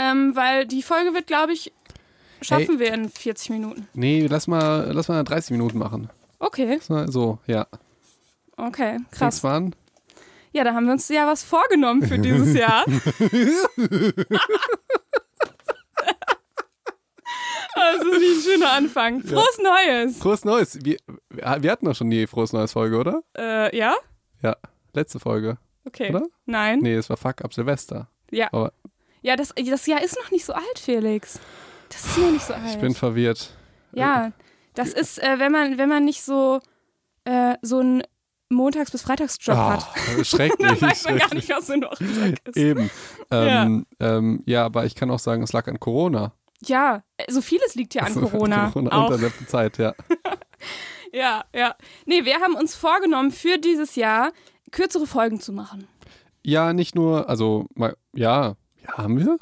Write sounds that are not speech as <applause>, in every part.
ähm, weil die Folge wird, glaube ich, schaffen wir in 40 Minuten. Nee, lass mal, lass mal 30 Minuten machen. Okay, So, ja. okay, krass. an? Ja, da haben wir uns ja was vorgenommen für dieses Jahr. <laughs> Das ist wie ein schöner Anfang. Frohes Neues! Frohes Neues. Wir, wir hatten doch schon die Frohes Neues Folge, oder? Äh, ja? Ja. Letzte Folge. Okay. Oder? Nein. Nee, es war Fuck ab Silvester. Ja. Aber Ja, das, das Jahr ist noch nicht so alt, Felix. Das ist noch nicht so alt. ich bin verwirrt. ja, das ist, äh, wenn man, wenn man nicht so, äh, so einen Montags- bis Freitagsjob hat. Ah, schrecklich. <laughs> Dann weiß man gar nicht, was ein Wochentag ist. Eben. Ähm, ja. Ähm, ja, aber ich kann auch sagen, es lag an Corona. Ja, äh, so vieles liegt ja an Corona. Corona auch. und der letzten Zeit, ja. <laughs> Ja, ja. Nee, wir haben uns vorgenommen, für dieses Jahr kürzere Folgen zu machen. Ja, nicht nur, also, ja, ja, haben wir?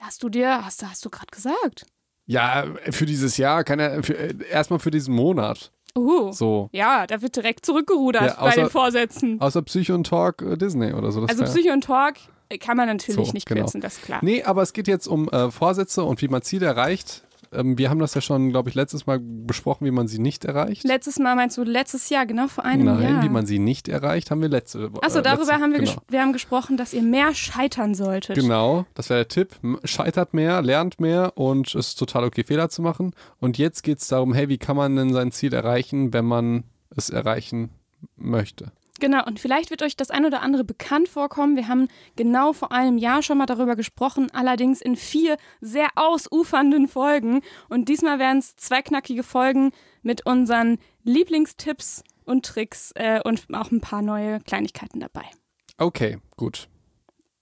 Hast du dir, hast, du- hast du gerade gesagt? Ja, für dieses Jahr kann er, für, äh, erstmal für diesen Monat. Uh. So. Ja, da wird direkt zurückgerudert Ja, bei außer- den Vorsätzen. Außer Psycho und Talk äh, Disney oder so. Also Psycho und Talk äh, kann man natürlich So, nicht genau. kürzen, das ist klar. Nee, aber es geht jetzt um äh, Vorsätze und wie man Ziele erreicht. Ähm, wir haben das ja schon, glaube ich, letztes Mal besprochen, wie man sie nicht erreicht. Letztes Mal meinst du letztes Jahr, genau vor einem Nein, Jahr. wie man sie nicht erreicht, haben wir letzte Woche. Achso, darüber letzte, haben wir, genau. wir haben gesprochen, dass ihr mehr scheitern solltet. Genau, das wäre der Tipp. Scheitert mehr, lernt mehr und es ist total okay, Fehler zu machen. Und jetzt geht es darum, hey, wie kann man denn sein Ziel erreichen, wenn man es erreichen möchte? Genau, und vielleicht wird euch das ein oder andere bekannt vorkommen. Wir haben genau vor einem Jahr schon mal darüber gesprochen, allerdings in vier sehr ausufernden Folgen. Und diesmal werden es zwei knackige Folgen mit unseren Lieblingstipps und Tricks äh, und auch ein paar neue Kleinigkeiten dabei. Okay, gut.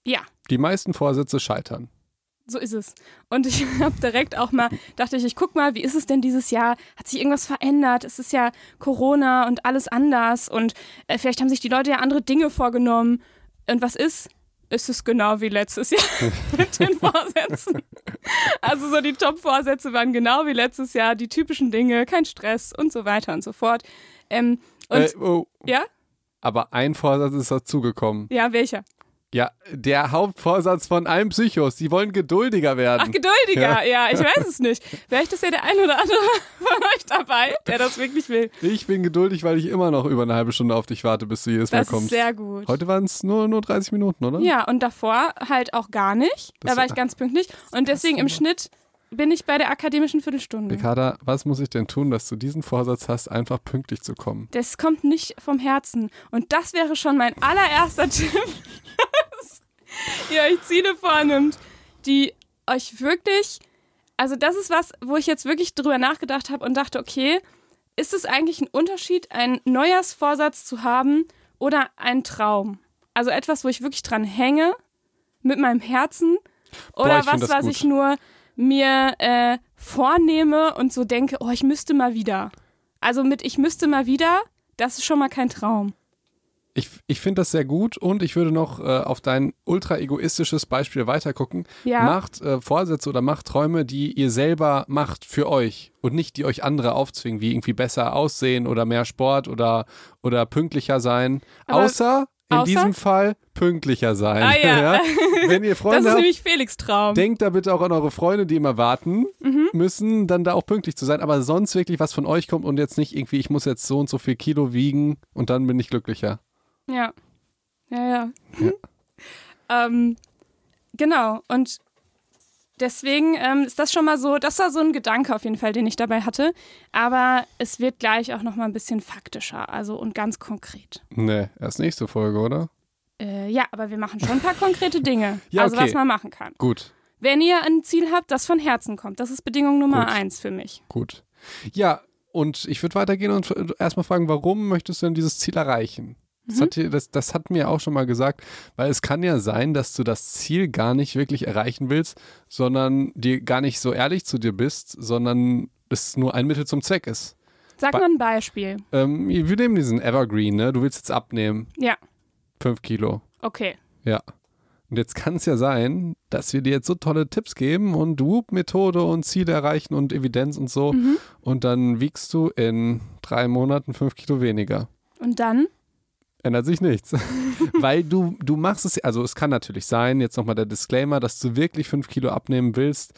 Ja, Die meisten Vorsätze scheitern. So ist es. Und ich <laughs> habe direkt auch mal, dachte ich, ich guck mal, wie ist es denn dieses Jahr? Hat sich irgendwas verändert? Es ist ja Corona und alles anders und äh, vielleicht haben sich die Leute ja andere Dinge vorgenommen. Und was ist? Ist es genau wie letztes Jahr <laughs> <laughs> mit den Vorsätzen. Also so die Top-Vorsätze waren genau wie letztes Jahr, die typischen Dinge, kein Stress und so weiter und so fort. Ähm, und Äh, oh, ja, aber ein Vorsatz ist dazugekommen. ja, welcher? Ja, der Hauptvorsatz von allen Psychos. Die wollen geduldiger werden. Ach, geduldiger, ja. ich weiß es nicht. Vielleicht ist ja der ein oder andere <laughs> von euch dabei, der das wirklich will. ich bin geduldig, weil ich immer noch über eine halbe Stunde auf dich warte, bis du jedes Mal Das kommst. ist sehr gut. Heute waren es nur, nur 30 Minuten, oder? Ja, und davor halt auch gar nicht. Das- da war ich ganz pünktlich. Und deswegen im Schnitt bin ich bei der akademischen Viertelstunde. Ricarda, was muss ich denn tun, dass du diesen Vorsatz hast, einfach pünktlich zu kommen? Das kommt nicht vom Herzen. Und das wäre schon mein allererster <laughs> Tipp, ihr euch Ziele vornimmt, die euch wirklich, also das ist was, wo ich jetzt wirklich drüber nachgedacht habe und dachte, okay, ist es eigentlich ein Unterschied, einen Neujahrsvorsatz zu haben oder ein Traum? Also etwas, wo ich wirklich dran hänge mit meinem Herzen oder Boah, was, was gut. ich nur mir äh, vornehme und so denke, oh, ich müsste mal wieder. Also mit ich müsste mal wieder, das ist schon mal kein Traum. Ich, ich finde das sehr gut und ich würde noch äh, auf dein ultra egoistisches Beispiel weitergucken. Ja. Macht äh, Vorsätze oder macht Träume, die ihr selber macht für euch und nicht die euch andere aufzwingen, wie irgendwie besser aussehen oder mehr Sport oder, oder pünktlicher sein. Aber- außer in außer? diesem Fall pünktlicher sein. Ah, <laughs> ja. Wenn ihr Das Freunde ist habt, nämlich Felix Traum. Denkt da bitte auch an eure Freunde, die immer warten Mhm. müssen, dann da auch pünktlich zu sein. Aber sonst wirklich was von euch kommt und jetzt nicht irgendwie, ich muss jetzt so und so viel Kilo wiegen und dann bin ich glücklicher. Ja. Ja, ja. <laughs> ähm, genau. Und deswegen ähm, ist das schon mal so, das war so ein Gedanke auf jeden Fall, den ich dabei hatte. Aber es wird gleich auch noch mal ein bisschen faktischer, also und ganz konkret. Nee, erst nächste Folge, oder? Äh, ja, aber wir machen schon ein paar konkrete Dinge. <laughs> Ja, also okay. was man machen kann. Gut, Wenn ihr ein Ziel habt, das von Herzen kommt, das ist Bedingung Nummer Gut. eins für mich. gut. Ja, und ich würde weitergehen und erstmal fragen, warum möchtest du denn dieses Ziel erreichen? Das, Mhm. hat dir, das, das hat mir auch schon mal gesagt, weil es kann ja sein, dass du das Ziel gar nicht wirklich erreichen willst, sondern dir gar nicht so ehrlich zu dir bist, sondern es nur ein Mittel zum Zweck ist. Sag mal ein Beispiel. Ähm, wir nehmen diesen Evergreen, ne? Du willst jetzt abnehmen, Ja, fünf Kilo. okay. Ja. Und jetzt kann es ja sein, dass wir dir jetzt so tolle Tipps geben und Whoop-Methode und Ziele erreichen und Evidenz und so. Und dann wiegst du in drei Monaten fünf Kilo weniger. Und dann? Ändert sich nichts. <laughs> Weil du, du machst es, also es kann natürlich sein, jetzt nochmal der Disclaimer, dass du wirklich fünf Kilo abnehmen willst,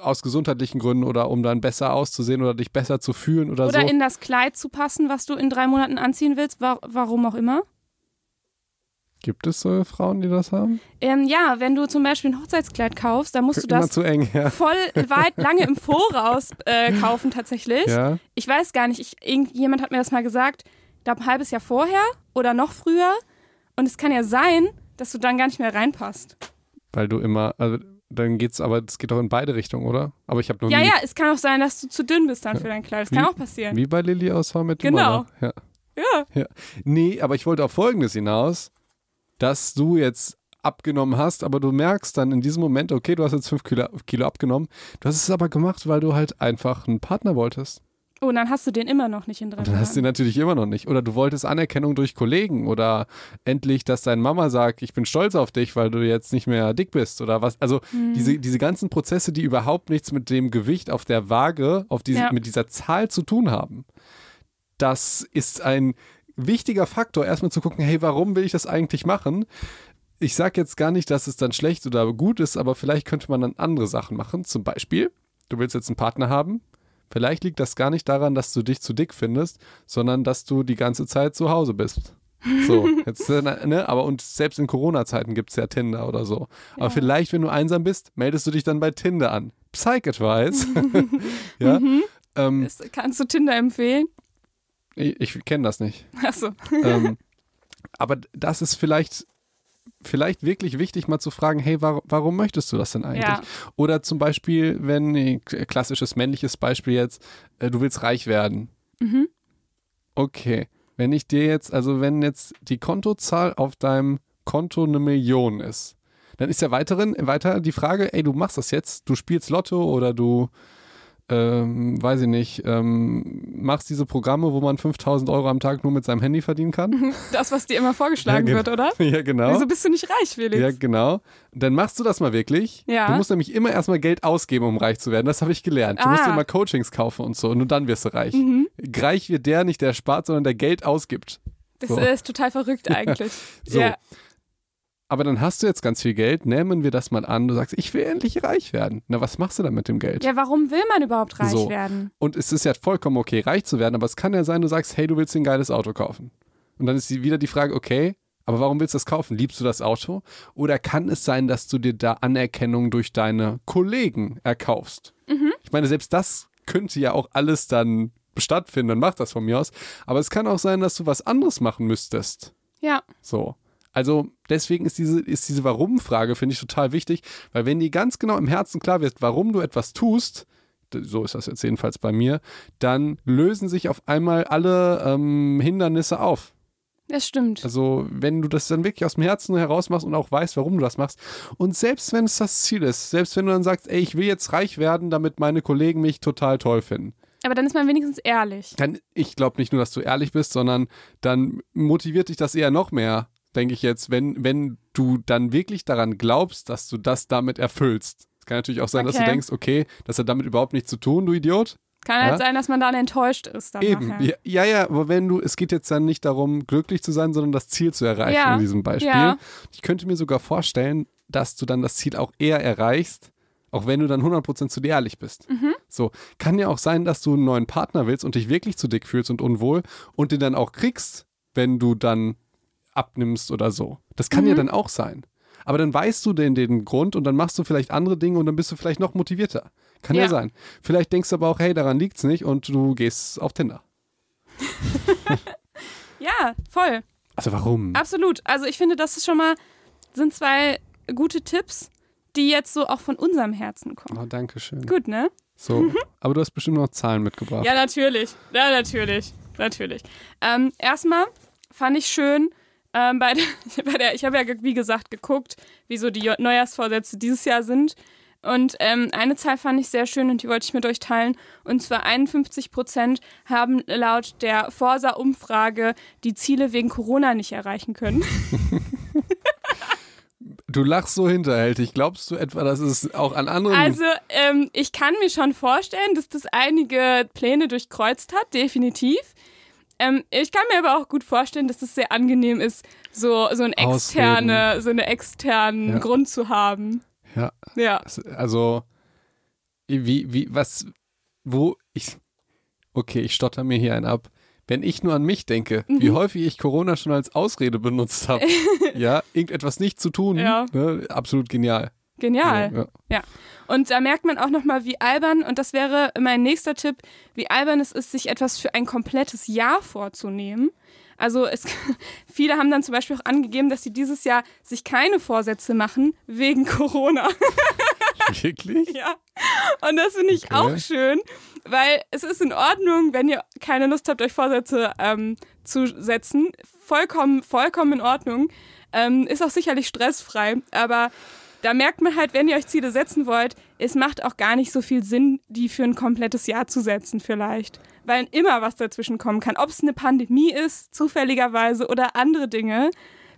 aus gesundheitlichen Gründen oder um dann besser auszusehen oder dich besser zu fühlen oder, Oder so. in das Kleid zu passen, was du in drei Monaten anziehen willst, wa warum auch immer. Gibt es so Frauen, die das haben? Ähm, ja, wenn du zum Beispiel ein Hochzeitskleid kaufst, dann musst du das zu eng, ja. voll weit lange im <laughs> Voraus äh, kaufen tatsächlich. ja. Ich weiß gar nicht, ich, irgendjemand hat mir das mal gesagt, glaube ein halbes Jahr vorher oder noch früher. Und es kann ja sein, dass du dann gar nicht mehr reinpasst. Weil du immer, also dann geht's, aber es geht doch in beide Richtungen, oder? Aber ich habe noch Ja, nie, ja, es kann auch sein, dass du zu dünn bist dann für dein Kleid. Das kann Wie- auch passieren. wie bei Lilly aus How Your Genau. Mother. Ja. Ja. Nee, aber ich wollte auf Folgendes hinaus, dass du jetzt abgenommen hast, aber du merkst dann in diesem Moment, okay, du hast jetzt fünf Kilo, Kilo abgenommen. Du hast es aber gemacht, weil du halt einfach einen Partner wolltest. Oh, und dann hast du den immer noch nicht in drei Und dann hast du Monaten. natürlich immer noch nicht. Oder du wolltest Anerkennung durch Kollegen oder endlich, dass deine Mama sagt, ich bin stolz auf dich, weil du jetzt nicht mehr dick bist oder was. Also Mhm. diese, diese ganzen Prozesse, die überhaupt nichts mit dem Gewicht auf der Waage, auf diese, Ja. mit dieser Zahl zu tun haben. Das ist ein wichtiger Faktor, erstmal zu gucken, hey, warum will ich das eigentlich machen? Ich sage jetzt gar nicht, dass es dann schlecht oder gut ist, aber vielleicht könnte man dann andere Sachen machen. Zum Beispiel, du willst jetzt einen Partner haben. Vielleicht liegt das gar nicht daran, dass du dich zu dick findest, sondern dass du die ganze Zeit zu Hause bist. So, <laughs> jetzt, ne, aber und selbst in Corona-Zeiten gibt es ja Tinder oder so. Aber Ja. vielleicht, wenn du einsam bist, meldest du dich dann bei Tinder an. Psych-Advice. <laughs> ja. Mhm. Ähm, Kannst du Tinder empfehlen? ich ich kenne das nicht. Achso. ähm, <laughs> aber das ist vielleicht, vielleicht wirklich wichtig, mal zu fragen, hey, war, warum möchtest du das denn eigentlich? Ja. Oder zum Beispiel, wenn, äh, klassisches männliches Beispiel jetzt, äh, du willst reich werden. Mhm. Okay, wenn ich dir jetzt, also wenn jetzt die Kontozahl auf deinem Konto eine Million ist, dann ist ja weiterhin, weiter die Frage, ey, du machst das jetzt, du spielst Lotto oder du, ähm, weiß ich nicht, ähm, machst diese Programme, wo man 5000 Euro am Tag nur mit seinem Handy verdienen kann. <laughs> Das, was dir immer vorgeschlagen Ja, wird, oder? <laughs> ja, genau. Wieso bist du nicht reich, Felix? Ja, genau. Dann machst du das mal wirklich. Ja. Du musst nämlich immer erstmal Geld ausgeben, um reich zu werden. Das habe ich gelernt. Du musst Ah. dir immer Coachings kaufen und so und nur dann wirst du reich. Mhm. Reich wird der nicht, der spart, sondern der Geld ausgibt. Das So. ist total verrückt <laughs> eigentlich. So. Ja. Aber dann hast du jetzt ganz viel Geld, nehmen wir das mal an. Du sagst, ich will endlich reich werden. Na, was machst du dann mit dem Geld? ja, warum will man überhaupt reich So. werden? Und es ist ja vollkommen okay, reich zu werden, aber es kann ja sein, du sagst, hey, du willst dir ein geiles Auto kaufen. Und dann ist wieder die Frage, okay, aber warum willst du das kaufen? Liebst du das Auto? Oder kann es sein, dass du dir da Anerkennung durch deine Kollegen erkaufst? Ich meine, selbst das könnte ja auch alles dann stattfinden, dann mach das von mir aus. Aber es kann auch sein, dass du was anderes machen müsstest. Ja. So. Also deswegen ist diese, ist diese Warum-Frage, finde ich, total wichtig, weil wenn dir ganz genau im Herzen klar wird, warum du etwas tust, so ist das jetzt jedenfalls bei mir, dann lösen sich auf einmal alle ähm, Hindernisse auf. Das stimmt. Also wenn du das dann wirklich aus dem Herzen heraus machst und auch weißt, warum du das machst. Und selbst wenn es das Ziel ist, selbst wenn du dann sagst, ey, ich will jetzt reich werden, damit meine Kollegen mich total toll finden. Aber dann ist man wenigstens ehrlich. Dann, ich glaube nicht nur, dass du ehrlich bist, sondern dann motiviert dich das eher noch mehr, denke ich jetzt, wenn, wenn du dann wirklich daran glaubst, dass du das damit erfüllst. Es kann natürlich auch sein, dass du Okay. denkst, okay, das hat damit überhaupt nichts zu tun, du Idiot. Kann Ja. halt sein, dass man dann enttäuscht ist. Dann Eben. Ja, ja, ja, aber wenn du, es geht jetzt dann nicht darum, glücklich zu sein, sondern das Ziel zu erreichen Ja. in diesem Beispiel. Ja. Ich könnte mir sogar vorstellen, dass du dann das Ziel auch eher erreichst, auch wenn du dann 100% zu dir ehrlich bist. Mhm. So, kann ja auch sein, dass du einen neuen Partner willst und dich wirklich zu dick fühlst und unwohl und den dann auch kriegst, wenn du dann abnimmst oder so. Das kann Mhm. ja dann auch sein. Aber dann weißt du den, den Grund und dann machst du vielleicht andere Dinge und dann bist du vielleicht noch motivierter. Kann ja, Ja. sein. Vielleicht denkst du aber auch, hey, daran liegt's nicht und du gehst auf Tinder. <laughs> Ja, voll. Also warum? Absolut. Also ich finde, das ist schon mal, sind zwei gute Tipps, die jetzt so auch von unserem Herzen kommen. Oh, danke schön. Gut, ne? So, aber du hast bestimmt noch Zahlen mitgebracht. Ja, natürlich. Ja, natürlich. Natürlich. Ähm, erstmal fand ich schön, ähm, bei der, <laughs> bei der ich habe ja, wie gesagt, geguckt, wie so die Neujahrsvorsätze dieses Jahr sind. Und ähm, eine Zahl fand ich sehr schön und die wollte ich mit euch teilen. Und zwar 51 Prozent haben laut der Forsa-Umfrage die Ziele wegen Corona nicht erreichen können. <laughs> Du lachst so hinterhältig. Glaubst du etwa, dass es auch an anderen. Also, ähm, ich kann mir schon vorstellen, dass das einige Pläne durchkreuzt hat, definitiv. Ähm, ich kann mir aber auch gut vorstellen, dass es sehr angenehm ist, so, so, ein externe, so einen externen Ja. Grund zu haben. Ja. Ja. Also, wie, wie, was, wo, ich, okay, ich stotter mir hier einen ab. Wenn ich nur an mich denke, wie Mhm. häufig ich Corona schon als Ausrede benutzt habe, <laughs> ja, irgendetwas nicht zu tun, Ja. ne, absolut genial. Genial. Ja. Und da merkt man auch nochmal, wie albern, und das wäre mein nächster Tipp, wie albern es ist, sich etwas für ein komplettes Jahr vorzunehmen. Also es, <laughs> viele haben dann zum Beispiel auch angegeben, dass sie dieses Jahr sich keine Vorsätze machen wegen Corona. <laughs> Wirklich? Ja. Und das finde ich Okay. auch schön, weil es ist in Ordnung, wenn ihr keine Lust habt, euch Vorsätze ähm, zu setzen. Vollkommen, vollkommen in Ordnung. Ähm, ist auch sicherlich stressfrei, aber da merkt man halt, wenn ihr euch Ziele setzen wollt, es macht auch gar nicht so viel Sinn, die für ein komplettes Jahr zu setzen vielleicht. Weil immer was dazwischen kommen kann. Ob es eine Pandemie ist, zufälligerweise, oder andere Dinge.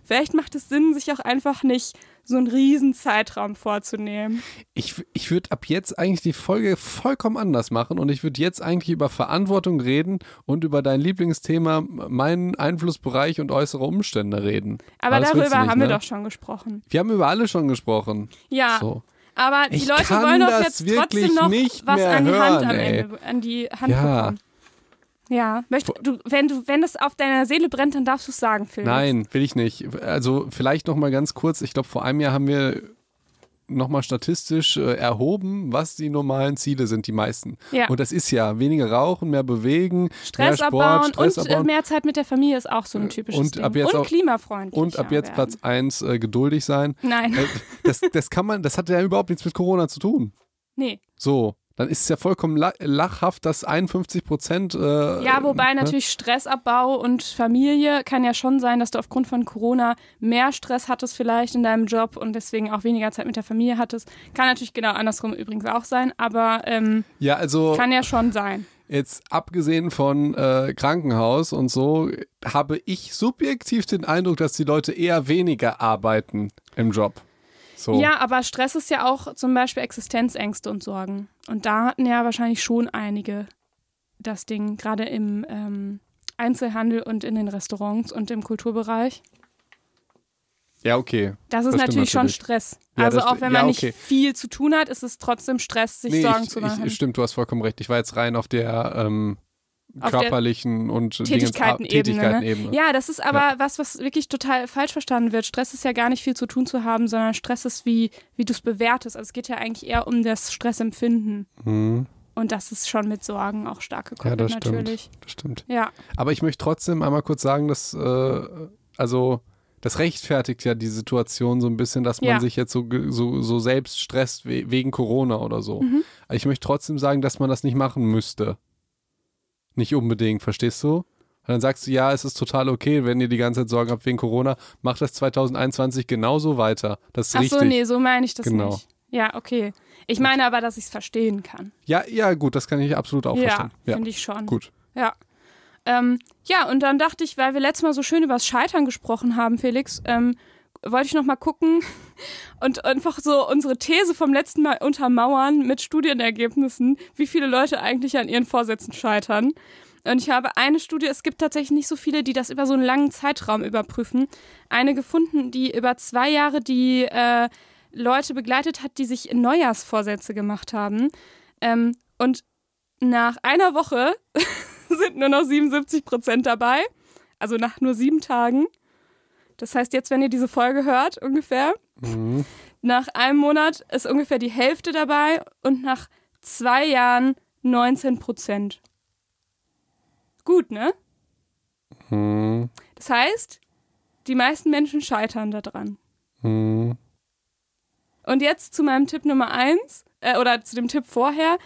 Vielleicht macht es Sinn, sich auch einfach nicht so einen riesen Zeitraum vorzunehmen. Ich, ich würde ab jetzt eigentlich die Folge vollkommen anders machen und ich würde jetzt eigentlich über Verantwortung reden und über dein Lieblingsthema, meinen Einflussbereich und äußere Umstände reden. Aber willst darüber nicht, haben wir ne? doch schon gesprochen. Wir haben über alle schon gesprochen. Ja, So. aber die Ich Leute wollen doch jetzt wirklich trotzdem noch nicht was an die Hand hören, am ey. Ende, an die Hand Ja. bekommen. Ja, Möcht, du, wenn du, wenn das auf deiner Seele brennt, dann darfst du es sagen, Phil. Nein, will ich nicht. Also vielleicht noch mal ganz kurz. Ich glaube, vor einem Jahr haben wir noch mal statistisch äh, erhoben, was die normalen Ziele sind, die meisten. Ja. Und das ist ja weniger rauchen, mehr bewegen, Stress mehr Sport, abbauen Stress und äh, abbauen. mehr Zeit mit der Familie ist auch so ein typisches und Ding. ab jetzt und auch- klimafreundlich. Und ab jetzt Platz 1 äh, geduldig sein. Nein, Äh, das, das kann man, das hat ja überhaupt nichts mit Corona zu tun. nee. So, dann ist es ja vollkommen la lachhaft, dass 51 Prozent. Äh, Ja, wobei ne? natürlich Stressabbau und Familie kann ja schon sein, dass du aufgrund von Corona mehr Stress hattest vielleicht in deinem Job und deswegen auch weniger Zeit mit der Familie hattest. Kann natürlich genau andersrum übrigens auch sein, aber ähm, Ja, also kann ja schon sein. jetzt abgesehen von äh, Krankenhaus und so, habe ich subjektiv den Eindruck, dass die Leute eher weniger arbeiten im Job. So. Ja, aber Stress ist ja auch zum Beispiel Existenzängste und Sorgen. Und da hatten ja wahrscheinlich schon einige das Ding, gerade im ähm, Einzelhandel und in den Restaurants und im Kulturbereich. ja, okay. Das ist Das stimmt natürlich schon natürlich. Stress. Ja, also auch wenn ja, man okay. nicht viel zu tun hat, ist es trotzdem Stress, sich Nee, Sorgen ich, zu machen. ich, stimmt, du hast vollkommen recht. Ich war jetzt rein auf der ähm, Auf der körperlichen und Dingens- Tätigkeitenebene, Tätigkeitenebene. Ja, das ist aber was, was wirklich total falsch verstanden wird. Stress ist ja gar nicht viel zu tun zu haben, sondern Stress ist, wie, wie du es bewertest. Also es geht ja eigentlich eher um das Stressempfinden. Hm, Und das ist schon mit Sorgen auch stark ja, gekoppelt, das stimmt. natürlich. Das stimmt. Ja, Aber ich möchte trotzdem einmal kurz sagen, dass, äh, also, das rechtfertigt ja die Situation so ein bisschen, dass man Ja. sich jetzt so, so, so selbst stresst we wegen Corona oder so. Mhm. Aber Ich möchte trotzdem sagen, dass man das nicht machen müsste. Nicht unbedingt, verstehst du? Und dann sagst du, ja, es ist total okay, wenn ihr die ganze Zeit Sorgen habt wegen Corona, macht das 2021 genauso weiter. Das ist Ach richtig. so, nee, so meine ich das Genau. nicht. Ja, okay. Ich meine aber, dass ich es verstehen kann. Ja, ja, gut, das kann ich absolut auch ja, verstehen. Ja, finde ich schon. gut. Ja. Ähm, ja, und dann dachte ich, weil wir letztes Mal so schön über das Scheitern gesprochen haben, Felix, ähm, wollte ich noch mal gucken <laughs> und einfach so unsere These vom letzten Mal untermauern mit Studienergebnissen, wie viele Leute eigentlich an ihren Vorsätzen scheitern. Und ich habe eine Studie, es gibt tatsächlich nicht so viele, die das über so einen langen Zeitraum überprüfen. Eine gefunden, die über zwei Jahre die äh, Leute begleitet hat, die sich Neujahrsvorsätze gemacht haben. Ähm, und nach einer Woche <laughs> sind nur noch 77 Prozent dabei. Also nach nur sieben Tagen. Das heißt, jetzt, wenn ihr diese Folge hört, ungefähr, Mhm. nach einem Monat ist ungefähr die Hälfte dabei und nach zwei Jahren 19 Prozent. Gut, ne? Hm, Das heißt, die meisten Menschen scheitern daran. hm. Und jetzt zu meinem Tipp Nummer eins, äh, oder zu dem Tipp vorher.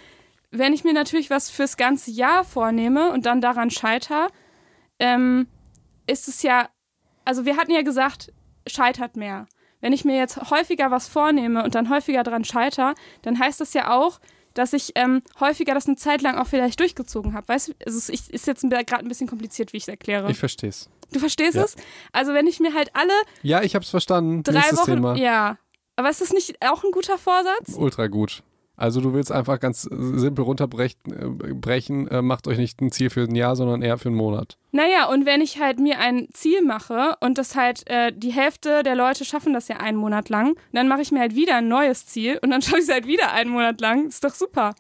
Wenn ich mir natürlich was fürs ganze Jahr vornehme und dann daran scheiter, ähm, ist es ja, also wir hatten ja gesagt, scheitert mehr. Wenn ich mir jetzt häufiger was vornehme und dann häufiger daran scheiter, dann heißt das ja auch, dass ich ähm, häufiger das eine Zeit lang auch vielleicht durchgezogen habe. Weißt du, also es ist jetzt gerade ein bisschen kompliziert, wie ich es erkläre. Ich versteh's. du verstehst Ja. es? Also wenn ich mir halt alle Ja, ich hab's verstanden. drei Nächstes Wochen, Thema. ja. Aber ist das nicht auch ein guter Vorsatz? Ultra gut. Also du willst einfach ganz simpel runterbrechen, äh, äh, macht euch nicht ein Ziel für ein Jahr, sondern eher für einen Monat. Naja, und wenn ich halt mir ein Ziel mache und das halt äh, die Hälfte der Leute schaffen das ja einen Monat lang, dann mache ich mir halt wieder ein neues Ziel und dann <laughs> schaffe ich es halt wieder einen Monat lang. Ist doch super.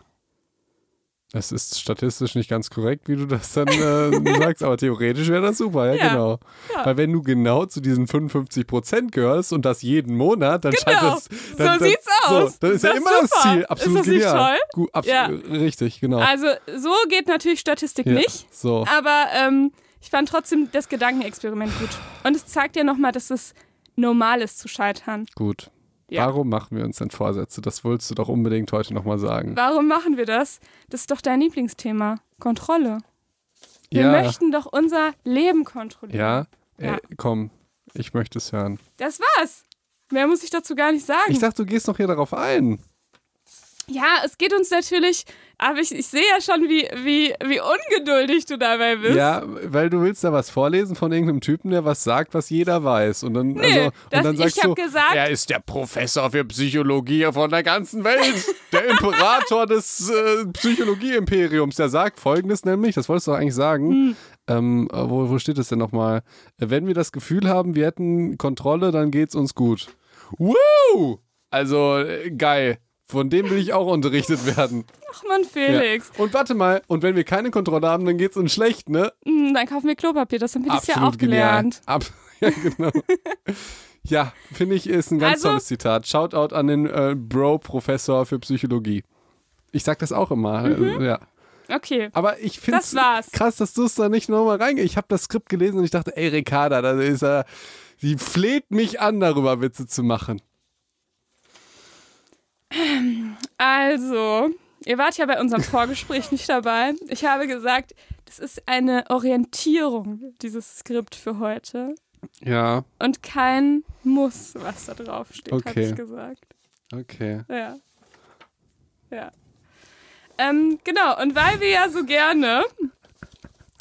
Es ist statistisch nicht ganz korrekt, wie du das dann äh, <laughs> sagst, aber theoretisch wäre das super, ja, Ja, genau. ja. Weil wenn du genau zu diesen 55 Prozent gehörst und das jeden Monat, dann scheint Genau, das. so Dann, dann, sieht's aus. So, dann ist Ist ja das immer das super? Ziel. Ist Absolut das nicht genial. toll? Gut, abs Ja. Richtig, genau. Also so geht natürlich Statistik ja, nicht. So. Aber ähm, ich fand trotzdem das Gedankenexperiment gut. Und es zeigt ja nochmal, dass es normal ist zu scheitern. Gut. Ja. Warum machen wir uns denn Vorsätze? Das wolltest du doch unbedingt heute nochmal sagen. Warum machen wir das? Das ist doch dein Lieblingsthema. Kontrolle. Wir ja, möchten doch unser Leben kontrollieren. ja, Ja. Äh, komm, ich möchte es hören. Das war's. Mehr muss ich dazu gar nicht sagen. Ich dachte, du gehst noch hier darauf ein. ja, es geht uns natürlich, aber ich, ich sehe ja schon, wie, wie, wie ungeduldig du dabei bist. Ja, weil du willst da was vorlesen von irgendeinem Typen, der was sagt, was jeder weiß. Und dann, Nee, also, und das- dann ich sagst hab du, gesagt- er ist der Professor für Psychologie von der ganzen Welt. der Imperator des äh, Psychologie-Imperiums. Der sagt folgendes nämlich, das wolltest du doch eigentlich sagen. Hm. Ähm, äh, wo, wo steht es denn nochmal? Wenn wir das Gefühl haben, wir hätten Kontrolle, dann geht's uns gut. Woo! Also, äh, geil. Von dem will ich auch unterrichtet werden. Ach man, Felix. Ja. Und warte mal, und wenn wir keine Kontrolle haben, dann geht's uns schlecht, ne? Hm, dann kaufen wir Klopapier, das haben wir dieses Jahr auch Absolut genial. gelernt. Ab <laughs> ja, genau. ja, finde ich, ist ein ganz Also- tolles Zitat. Shoutout an den äh, Bro-Professor für Psychologie. Ich sag das auch immer. äh, Ja. Okay. Aber ich finde Das war's. krass, dass du es da nicht nochmal reingehst. Ich habe das Skript gelesen und ich dachte, ey, Ricarda, da ist er. Sie fleht mich an, darüber Witze zu machen. Also, ihr wart ja bei unserem Vorgespräch nicht dabei. Ich habe gesagt, das ist eine Orientierung, dieses Skript für heute. Ja, Und kein Muss, was da drauf steht, habe Okay. ich gesagt. okay. Ja. Ja. Ähm, genau, und weil wir ja so gerne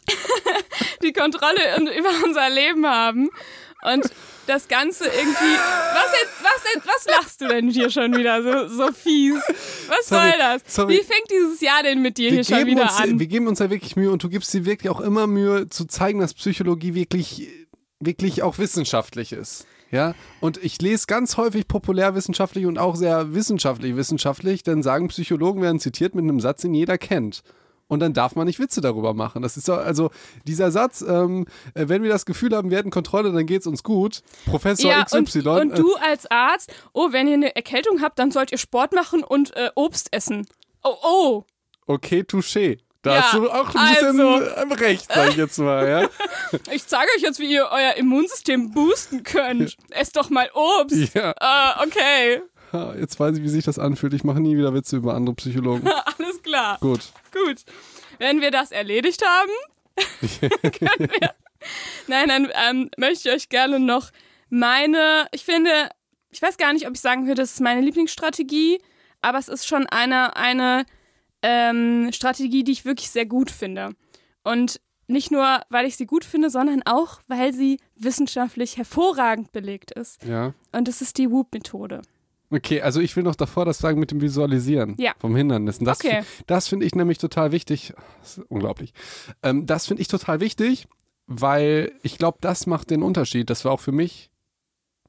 <laughs> die Kontrolle über unser Leben haben und das Ganze irgendwie. Was, jetzt, was, jetzt, was lachst du denn hier schon wieder so, so fies? Was Sorry, soll das? sorry. Wie fängt dieses Jahr denn mit dir Wir hier schon wieder uns, an? wir geben uns ja wirklich Mühe und du gibst dir wirklich auch immer Mühe zu zeigen, dass Psychologie wirklich, wirklich auch wissenschaftlich ist. Ja, und ich lese ganz häufig populärwissenschaftlich und auch sehr wissenschaftlich wissenschaftlich, denn sagen Psychologen werden zitiert mit einem Satz, den jeder kennt. Und dann darf man nicht Witze darüber machen. Das ist doch, also dieser Satz, ähm, äh, wenn wir das Gefühl haben, wir hätten Kontrolle, dann geht's uns gut. Professor ja, und, XY. und äh, du als Arzt, oh, wenn ihr eine Erkältung habt, dann sollt ihr Sport machen und äh, Obst essen. Oh, oh. okay, touché. Da Ja, hast du auch ein bisschen also. äh, recht, sag ich jetzt mal, ja. <laughs> Ich zeige euch jetzt, wie ihr euer Immunsystem boosten könnt. Esst doch mal Obst. Ja. Äh, okay, Jetzt weiß ich, wie sich das anfühlt. Ich mache nie wieder Witze über andere Psychologen. <laughs> alles klar. Gut. Gut. Wenn wir das erledigt haben, <laughs> können wir. Nein, dann ähm, möchte ich euch gerne noch meine, ich finde, ich weiß gar nicht, ob ich sagen würde, das ist meine Lieblingsstrategie, aber es ist schon eine, eine ähm, Strategie, die ich wirklich sehr gut finde. Und nicht nur, weil ich sie gut finde, sondern auch, weil sie wissenschaftlich hervorragend belegt ist. Ja. Und das ist die Whoop-Methode. Okay, also ich will noch davor das sagen mit dem Visualisieren Ja. vom Hindernissen. Das, Okay. das finde ich nämlich total wichtig. Das ist unglaublich. Ähm, das finde ich total wichtig, weil ich glaube, das macht den Unterschied. Das war auch für mich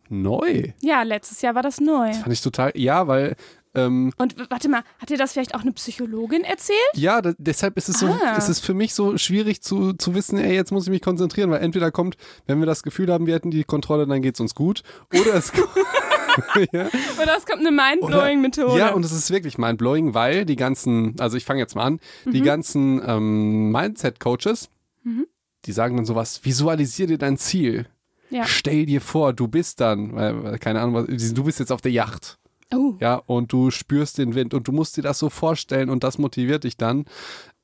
neu. Ja, letztes Jahr war das neu. Fand ich total, ja, weil, ähm, Und warte mal, hat dir das vielleicht auch eine Psychologin erzählt? ja, da, deshalb ist es so, Ah. ist es für mich so schwierig zu, zu wissen, ey, jetzt muss ich mich konzentrieren, weil entweder kommt, wenn wir das Gefühl haben, wir hätten die Kontrolle, dann geht's uns gut, oder es <laughs> kommt, <laughs> ja, Oder es kommt eine Mindblowing-Methode. Ja, und es ist wirklich mindblowing, weil die ganzen, also ich fange jetzt mal an, Mhm. die ganzen ähm, Mindset-Coaches, die sagen dann sowas, visualisier dir dein Ziel. Ja. Stell dir vor, du bist dann, weil, keine Ahnung, du bist jetzt auf der Yacht, Oh. ja, und du spürst den Wind und du musst dir das so vorstellen und das motiviert dich dann.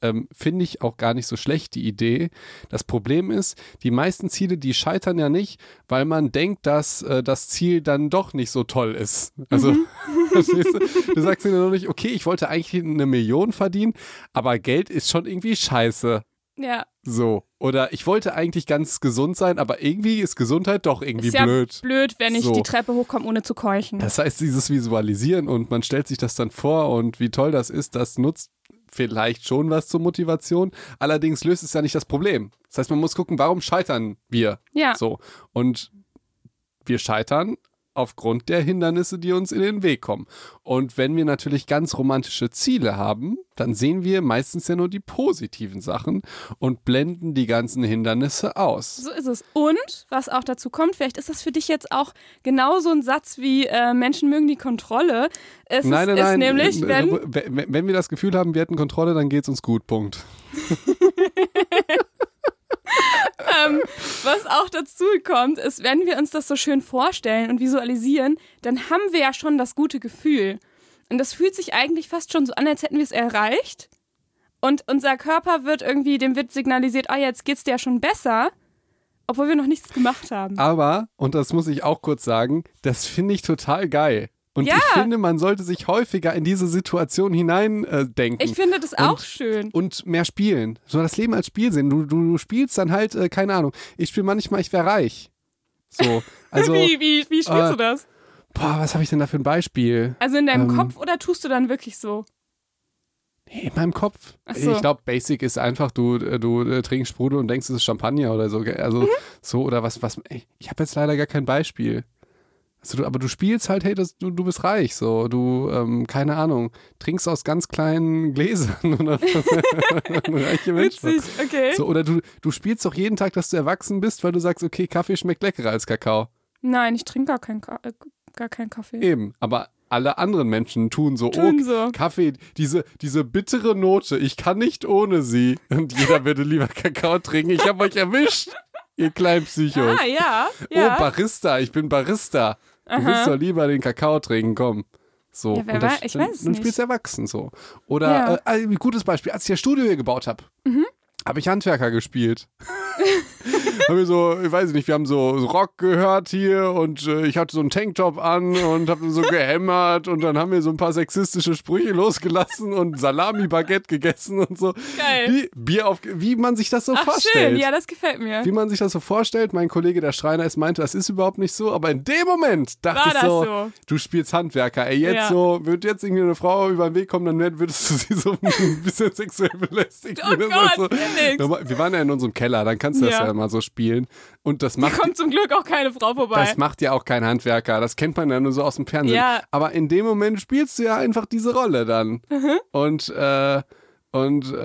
Ähm, Finde ich auch gar nicht so schlecht, die Idee. Das Problem ist, die meisten Ziele, die scheitern ja nicht, weil man denkt, dass äh, das Ziel dann doch nicht so toll ist. Also, Mhm. <laughs> du? du sagst dir noch nicht, okay, ich wollte eigentlich eine Million verdienen, aber Geld ist schon irgendwie scheiße. Ja. So. Oder ich wollte eigentlich ganz gesund sein, aber irgendwie ist Gesundheit doch irgendwie Ist ja blöd. blöd, wenn ich So. die Treppe hochkomme, ohne zu keuchen. Das heißt, dieses Visualisieren und man stellt sich das dann vor und wie toll das ist, das nutzt vielleicht schon was zur Motivation. Allerdings löst es ja nicht das Problem. Das heißt, man muss gucken, warum scheitern wir? ja. So. Und wir scheitern aufgrund der Hindernisse, die uns in den Weg kommen. Und wenn wir natürlich ganz romantische Ziele haben, dann sehen wir meistens ja nur die positiven Sachen und blenden die ganzen Hindernisse aus. So ist es. Und was auch dazu kommt, vielleicht ist das für dich jetzt auch genauso ein Satz wie äh, Menschen mögen die Kontrolle. Es nein, ist, nein, nein. ist nämlich, äh, wenn, wenn, wenn wir das Gefühl haben, wir hätten Kontrolle, dann geht es uns gut. Punkt. <laughs> ähm, was auch dazu kommt, ist, wenn wir uns das so schön vorstellen und visualisieren, dann haben wir ja schon das gute Gefühl. Und das fühlt sich eigentlich fast schon so an, als hätten wir es erreicht. Und unser Körper wird irgendwie, dem wird signalisiert, ah, jetzt geht's dir ja schon besser, obwohl wir noch nichts gemacht haben. Aber, und das muss ich auch kurz sagen, das finde ich total geil. Und Ja. ich finde, man sollte sich häufiger in diese Situation hineindenken. Äh. Ich finde das auch Und- schön. und mehr spielen. So das Leben als Spiel sehen. Du, du, du spielst dann halt, äh, keine Ahnung. Ich spiele manchmal, ich wäre reich. So, <laughs> also, wie, wie, wie spielst äh, du das? boah, was habe ich denn da für ein Beispiel? Also in deinem ähm, Kopf oder tust du dann wirklich so? Nee, in meinem Kopf. So. Ich glaube, Basic ist einfach, du, äh, du äh, trinkst Sprudel und denkst, es ist Champagner oder so. Also Mhm. so oder was, was. Ich habe jetzt leider gar kein Beispiel. Also, du, aber du spielst halt, hey, das, du, du bist reich, so. Du, ähm, keine Ahnung, trinkst aus ganz kleinen Gläsern <laughs> oder reiche Menschen. Witzig, okay. So, oder du, du spielst doch jeden Tag, dass du erwachsen bist, weil du sagst, okay, Kaffee schmeckt leckerer als Kakao. Nein, ich trinke gar keinen Ka äh, gar keinen Kaffee. Eben. Aber alle anderen Menschen tun so, Tun oh, so. Kaffee, diese, diese bittere Note, ich kann nicht ohne sie. Und jeder würde lieber Kakao trinken. Ich habe euch erwischt, ihr kleinen Psychos. Ah, ja. Oh, ja. Barista, ich bin Barista. Du Aha. willst doch lieber den Kakao trinken, komm. So, Ja, wer wei- ich dann, weiß es dann nicht. spielst du erwachsen so. Oder Ja. äh, ein gutes Beispiel, als ich das Studio hier gebaut habe, Mhm. Habe ich Handwerker gespielt. <laughs> haben wir so, ich weiß nicht, wir haben so Rock gehört hier und äh, ich hatte so einen Tanktop an und habe so gehämmert und dann haben wir so ein paar sexistische Sprüche losgelassen und Salami-Baguette gegessen und so. Geil. Wie, Bier auf, wie man sich das so Ach, vorstellt. schön. Ja, das gefällt mir. Wie man sich das so vorstellt, mein Kollege, der Schreiner ist, meinte, das ist überhaupt nicht so, aber in dem Moment dachte ich so, so? du spielst Handwerker. Ey, jetzt Ja. so, wird jetzt irgendwie eine Frau über den Weg kommen, dann würdest du sie so <laughs> ein bisschen sexuell belästigen. Oh Gott, so, Normal- wir waren ja in unserem Keller, dann kannst du das Ja. ja mal so spielen. Und das Da macht, kommt zum Glück auch keine Frau vorbei. das macht ja auch kein Handwerker. Das kennt man ja nur so aus dem Fernsehen. Ja. Aber in dem Moment spielst du ja einfach diese Rolle dann. Und, äh, und, äh,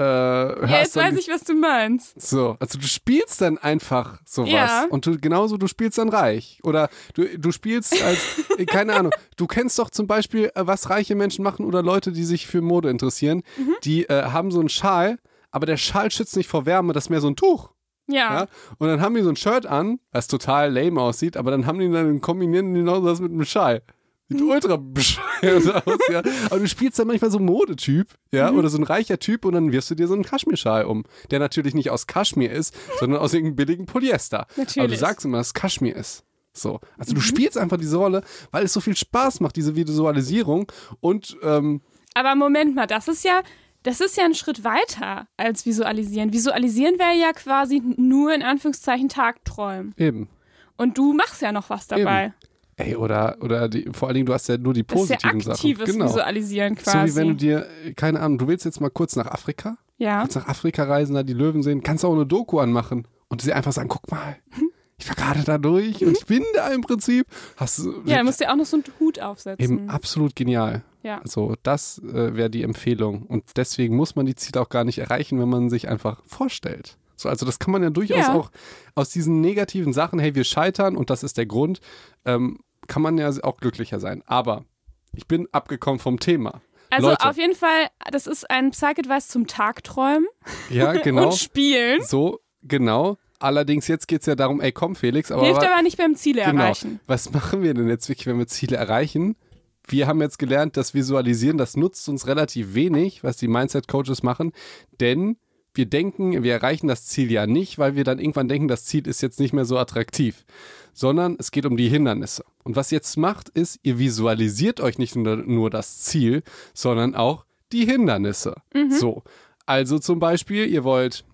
ja, jetzt weiß ich, was du meinst. so, also du spielst dann einfach sowas. Ja. Und du genauso, du spielst dann reich. Oder du, du spielst als, äh, keine Ahnung, <laughs> du kennst doch zum Beispiel, äh, was reiche Menschen machen oder Leute, die sich für Mode interessieren, Mhm. die äh, haben so einen Schal, aber der Schal schützt nicht vor Wärme, das ist mehr so ein Tuch. Ja. Ja? Und dann haben die so ein Shirt an, was total lame aussieht, aber dann haben die dann kombinieren die genau das mit einem Schal. Sieht Mhm. ultra bescheuert <laughs> aus, ja. Aber du spielst dann manchmal so einen Modetyp, Mhm. ja, oder so ein reicher Typ und dann wirfst du dir so einen Kaschmirschal um, der natürlich nicht aus Kaschmir ist, sondern aus irgendeinem billigen Polyester. Aber du Natürlich. Mhm. sagst immer, dass es Kaschmir ist. So. Also du spielst einfach diese Rolle, weil es so viel Spaß macht, diese Visualisierung und ähm, Aber Moment mal, das ist ja, das ist ja ein Schritt weiter als visualisieren. Visualisieren wäre ja quasi nur in Anführungszeichen Tagträumen. eben. Und du machst ja noch was dabei. Ey, oder, oder die, vor allen Dingen, du hast ja nur die Das ist ja positiven Sachen. aktives Genau. Visualisieren So quasi. wie wenn du dir, keine Ahnung, du willst jetzt mal kurz nach Afrika, ja. willst nach Afrika reisen, da die Löwen sehen, kannst du auch eine Doku anmachen und sie einfach sagen, guck mal, <laughs> ich war gerade da durch und ich bin da im Prinzip. Hast du Ja, du musst dir auch noch so einen Hut aufsetzen. eben absolut genial. Ja. Also das äh, wäre die Empfehlung und deswegen muss man die Ziele auch gar nicht erreichen, wenn man sich einfach vorstellt. So, also das kann man ja durchaus Ja. auch aus diesen negativen Sachen, hey, wir scheitern und das ist der Grund, ähm, kann man ja auch glücklicher sein. Aber ich bin abgekommen vom Thema. Also Leute. auf jeden Fall, das ist ein Psych-Advice zum Tagträumen Ja, <laughs> genau. und Spielen. So, genau. Allerdings, jetzt geht es ja darum, ey, komm, Felix, aber, Hilft aber nicht beim Ziele genau, erreichen. was machen wir denn jetzt wirklich, wenn wir Ziele erreichen? Wir haben jetzt gelernt, das Visualisieren, das nutzt uns relativ wenig, was die Mindset-Coaches machen, denn wir denken, wir erreichen das Ziel ja nicht, weil wir dann irgendwann denken, das Ziel ist jetzt nicht mehr so attraktiv, sondern es geht um die Hindernisse. Und was ihr jetzt macht, ist, ihr visualisiert euch nicht nur, nur das Ziel, sondern auch die Hindernisse. So, also zum Beispiel, ihr wollt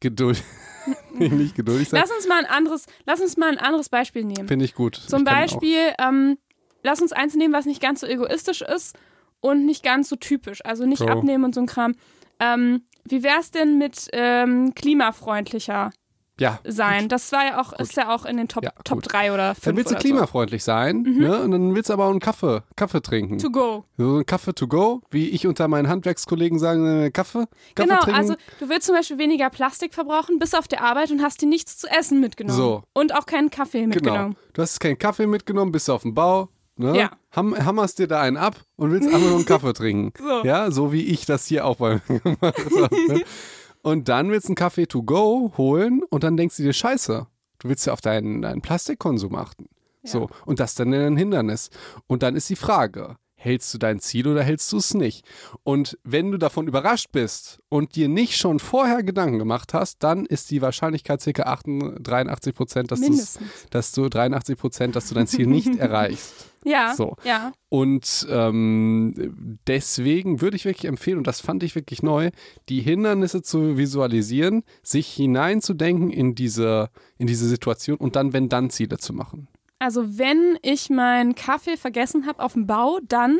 Geduld. <laughs> nicht geduldig sein. Lass uns mal ein anderes, lass uns mal ein anderes Beispiel nehmen. Finde ich gut. Zum ich Beispiel, ähm, lass uns eins nehmen, was nicht ganz so egoistisch ist und nicht ganz so typisch. Also nicht So. abnehmen und so ein Kram. Ähm, wie wär's denn mit ähm, klimafreundlicher Ja. sein? Das war ja auch, ist ja auch in den Top, Ja, Top gut. 3 oder 5 Dann willst du klimafreundlich sein, ne? Und dann willst du aber auch einen Kaffee, Kaffee trinken. To go. So einen Kaffee to go, wie ich unter meinen Handwerkskollegen sagen, äh, Kaffee, Kaffee Genau, trinken. also du willst zum Beispiel weniger Plastik verbrauchen, bis auf der Arbeit und hast dir nichts zu essen mitgenommen. So. Und auch keinen Kaffee genau. mitgenommen. Du hast keinen Kaffee mitgenommen, bist auf dem Bau, ne? Ja. Ham, hammerst dir da einen ab und willst einfach nur einen Kaffee <laughs> trinken. So. Ja, so wie ich das hier auch bei mir gemacht habe. Ne? <laughs> Und dann willst du einen Kaffee to go holen und dann denkst du dir, scheiße, du willst ja auf deinen, deinen Plastikkonsum achten. So, und das dann ein Hindernis. Und dann ist die Frage, hältst du dein Ziel oder hältst du es nicht? Und wenn du davon überrascht bist und dir nicht schon vorher Gedanken gemacht hast, dann ist die Wahrscheinlichkeit ca. 88, 83 Prozent, dass, dass du 83 Prozent, dass du dein Ziel nicht <laughs> erreichst. Ja, So. ja. Und ähm, deswegen würde ich wirklich empfehlen, und das fand ich wirklich neu, die Hindernisse zu visualisieren, sich hineinzudenken in diese, in diese Situation und dann, wenn dann Ziele zu machen. Also wenn ich meinen Kaffee vergessen habe auf dem Bau, dann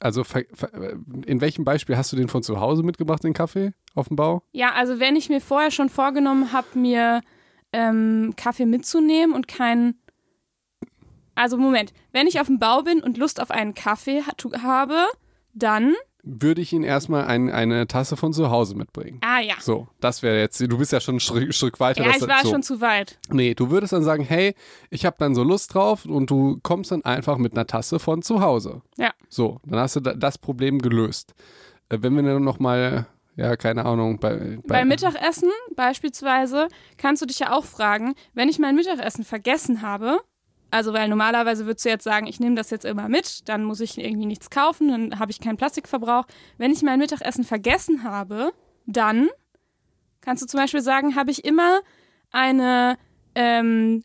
Also in welchem Beispiel hast du den von zu Hause mitgebracht, den Kaffee auf dem Bau? Ja, also wenn ich mir vorher schon vorgenommen habe, mir ähm, Kaffee mitzunehmen und keinen. Also Moment, wenn ich auf dem Bau bin und Lust auf einen Kaffee ha habe, dann. Würde ich ihn erstmal ein, eine Tasse von zu Hause mitbringen. Ah ja. So, das wäre jetzt, du bist ja schon ein Stück, Stück weiter. Ja, ich war so. schon zu weit. Nee, du würdest dann sagen, hey, ich habe dann so Lust drauf und du kommst dann einfach mit einer Tasse von zu Hause. Ja. So, dann hast du da- das Problem gelöst. Äh, Wenn wir dann nochmal, ja, keine Ahnung, bei, bei Beim Mittagessen beispielsweise kannst du dich ja auch fragen, wenn ich mein Mittagessen vergessen habe, also weil normalerweise würdest du jetzt sagen, ich nehme das jetzt immer mit, dann muss ich irgendwie nichts kaufen, dann habe ich keinen Plastikverbrauch. Wenn ich mein Mittagessen vergessen habe, dann kannst du zum Beispiel sagen, habe ich immer eine, ähm,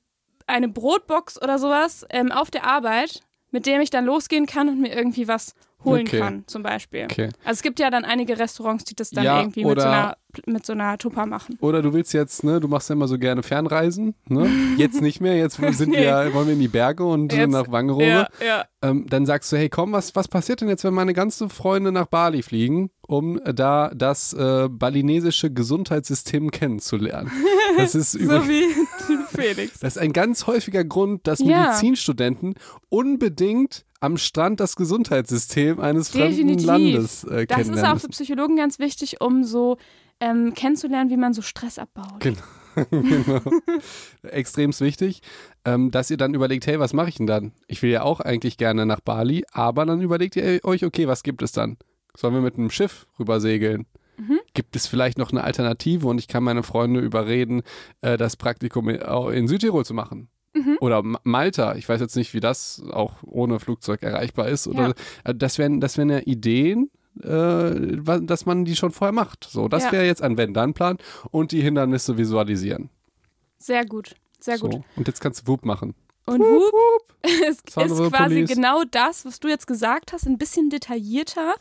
eine Brotbox oder sowas ähm, auf der Arbeit, mit dem ich dann losgehen kann und mir irgendwie was holen Okay. kann, zum Beispiel. Okay. Also es gibt ja dann einige Restaurants, die das dann Ja, irgendwie mit so, einer, mit so einer Tupper machen. Oder du willst jetzt, ne, du machst ja immer so gerne Fernreisen, ne? <laughs> Jetzt nicht mehr, jetzt sind wir, wollen wir in die Berge und Jetzt- nach Wangerooge. ja. Ähm, dann sagst du, hey komm, was, was passiert denn jetzt, wenn meine ganzen Freunde nach Bali fliegen, um da das äh, balinesische Gesundheitssystem kennenzulernen? <laughs> Das ist So übrigens. Felix. Das ist ein ganz häufiger Grund, dass Ja. Medizinstudenten unbedingt am Strand das Gesundheitssystem eines fremden Definitiv. Landes äh, Das ist auch für Psychologen ganz wichtig, um so ähm, kennenzulernen, wie man so Stress abbaut. Genau. <laughs> genau. Extremst wichtig, ähm, dass ihr dann überlegt, hey, was mache ich denn dann? Ich will ja auch eigentlich gerne nach Bali, aber dann überlegt ihr euch, okay, was gibt es dann? Sollen wir mit einem Schiff rüber segeln? Mhm. Gibt es vielleicht noch eine Alternative und ich kann meine Freunde überreden, äh, das Praktikum in, Südtirol zu machen? Mhm. Oder Ma- Malta, ich weiß jetzt nicht, wie das auch ohne Flugzeug erreichbar ist. Oder, Ja. äh, das wären das wären ja Ideen, äh, dass man die schon vorher macht. So, das Ja. wäre jetzt ein Wenn-Dann-Plan und die Hindernisse visualisieren. Sehr gut, sehr gut. So. Und jetzt kannst du Whoop machen. Und Whoop es <laughs> Sound ist the quasi Police. genau das, was du jetzt gesagt hast, ein bisschen detaillierter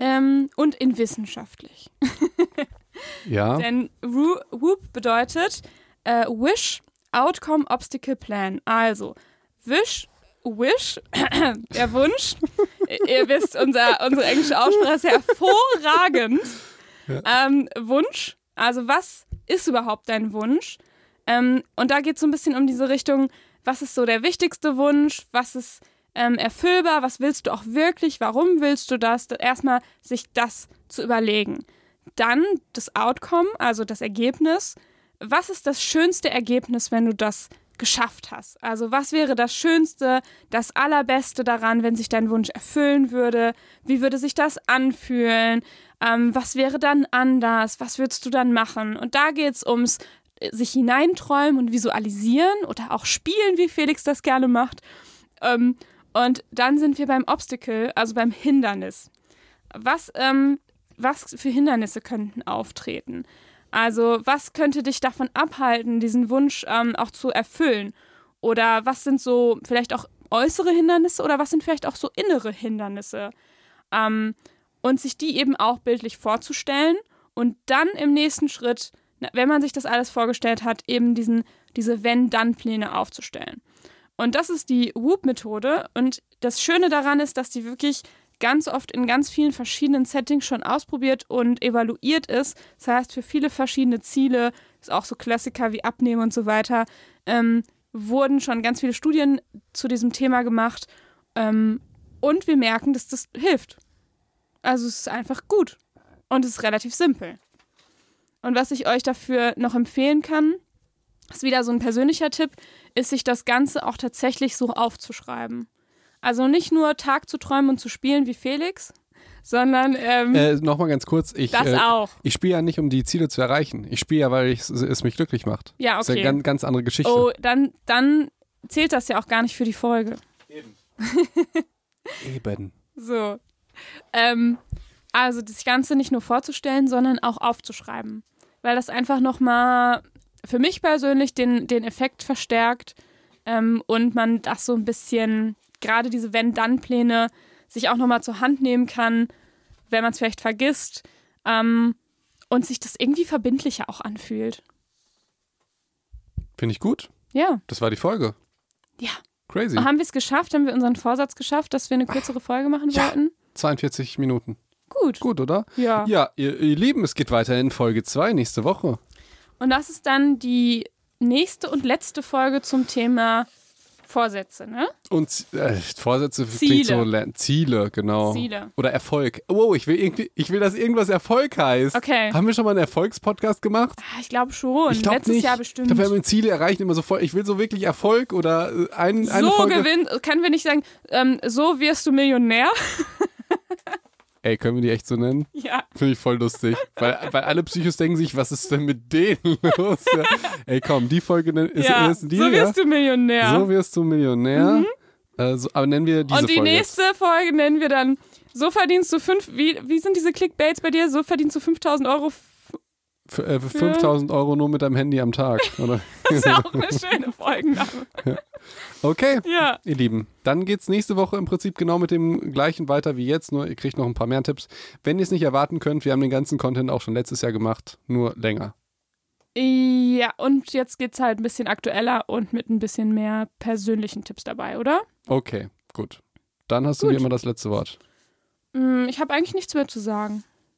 ähm, und in wissenschaftlich. <laughs> Ja. Denn Whoop bedeutet äh, Wish, Outcome, Obstacle, Plan. Also, Wish, Wish, <coughs> der Wunsch. Ihr wisst, unser, unsere englische Aussprache ist hervorragend. Ähm, Wunsch, also was ist überhaupt dein Wunsch? Ähm, und da geht es so ein bisschen um diese Richtung, was ist so der wichtigste Wunsch? Was ist ähm, erfüllbar? Was willst du auch wirklich? Warum willst du das? Erstmal sich das zu überlegen. Dann das Outcome, also das Ergebnis. Was ist das schönste Ergebnis, wenn du das geschafft hast? Also was wäre das Schönste, das Allerbeste daran, wenn sich dein Wunsch erfüllen würde? Wie würde sich das anfühlen? Ähm, was wäre dann anders? Was würdest du dann machen? Und da geht es ums äh, sich hineinträumen und visualisieren oder auch spielen, wie Felix das gerne macht. Ähm, und dann sind wir beim Obstacle, also beim Hindernis. Was, ähm, was für Hindernisse könnten auftreten? Also was könnte dich davon abhalten, diesen Wunsch ähm, auch zu erfüllen? Oder was sind so vielleicht auch äußere Hindernisse oder was sind vielleicht auch so innere Hindernisse? Ähm, und sich die eben auch bildlich vorzustellen und dann im nächsten Schritt, wenn man sich das alles vorgestellt hat, eben diesen, diese Wenn-Dann-Pläne aufzustellen. Und das ist die Whoop-Methode. Und das Schöne daran ist, dass die wirklich ganz oft in ganz vielen verschiedenen Settings schon ausprobiert und evaluiert ist. Das heißt, für viele verschiedene Ziele, ist auch so Klassiker wie Abnehmen und so weiter, ähm, wurden schon ganz viele Studien zu diesem Thema gemacht. Ähm, und wir merken, dass das hilft. Also es ist einfach gut. Und es ist relativ simpel. Und was ich euch dafür noch empfehlen kann, ist wieder so ein persönlicher Tipp, ist sich das Ganze auch tatsächlich so aufzuschreiben. Also nicht nur Tag zu träumen und zu spielen wie Felix, sondern ähm, äh, nochmal ganz kurz, ich, das äh, auch. ich spiele ja nicht, um die Ziele zu erreichen. Ich spiele ja, weil ich, es mich glücklich macht. Ja, Das ist okay. ja eine ganz, ganz andere Geschichte. Oh, dann, dann zählt das ja auch gar nicht für die Folge. Eben. <laughs> So. Ähm, also das Ganze nicht nur vorzustellen, sondern auch aufzuschreiben. Weil das einfach nochmal für mich persönlich den, den Effekt verstärkt ähm, und man das so ein bisschen, gerade diese Wenn-Dann-Pläne, sich auch nochmal zur Hand nehmen kann, wenn man es vielleicht vergisst ähm, und sich das irgendwie verbindlicher auch anfühlt. Finde ich gut. Ja, Das war die Folge. ja. Crazy. Haben wir es geschafft? Haben wir unseren Vorsatz geschafft, dass wir eine kürzere Folge machen Ja. wollten? 42 Minuten. Gut. Gut, oder? Ja. Ja, ihr, ihr Lieben, es geht weiter in Folge 2 nächste Woche. Und das ist dann die nächste und letzte Folge zum Thema Vorsätze, ne? Und äh, Vorsätze Ziele. klingt so Ziele, genau. Ziele. Oder Erfolg. Wow, ich will irgendwie, ich will, dass irgendwas Erfolg heißt. Okay. Haben wir schon mal einen Erfolgspodcast gemacht? Ah, Ich glaube schon. Ich glaube Letztes nicht. Jahr Ich bestimmt. glaube, wir haben Ziele erreichen immer so voll. Ich will so wirklich Erfolg oder äh, ein, eine so Folge. gewinnt, können wir nicht sagen, ähm, so wirst du Millionär? <laughs> Ey, können wir die echt so nennen? ja. Finde ich voll lustig. weil, weil alle Psychos denken sich, was ist denn mit denen <laughs> los? Ja. Ey, komm, die Folge ist, ja. ist die, so ja? wirst du Millionär. So wirst du Millionär. Äh, so, aber nennen wir diese und die Folge. nächste Folge nennen wir dann, so verdienst du fünf, wie, wie sind diese Clickbaits bei dir? So verdienst du 5000 Euro. F- F äh, 5000 Euro nur mit deinem Handy am Tag, <laughs> oder? Das ist ja auch eine schöne Folgenname. Okay, Ja. ihr Lieben, dann geht's nächste Woche im Prinzip genau mit dem gleichen weiter wie jetzt, nur ihr kriegt noch ein paar mehr Tipps. Wenn ihr es nicht erwarten könnt, wir haben den ganzen Content auch schon letztes Jahr gemacht, nur länger. Ja, und jetzt geht's halt ein bisschen aktueller und mit ein bisschen mehr persönlichen Tipps dabei, oder? Okay, gut. Dann hast du Gut. wie immer das letzte Wort. Hm, Ich habe eigentlich nichts mehr zu sagen.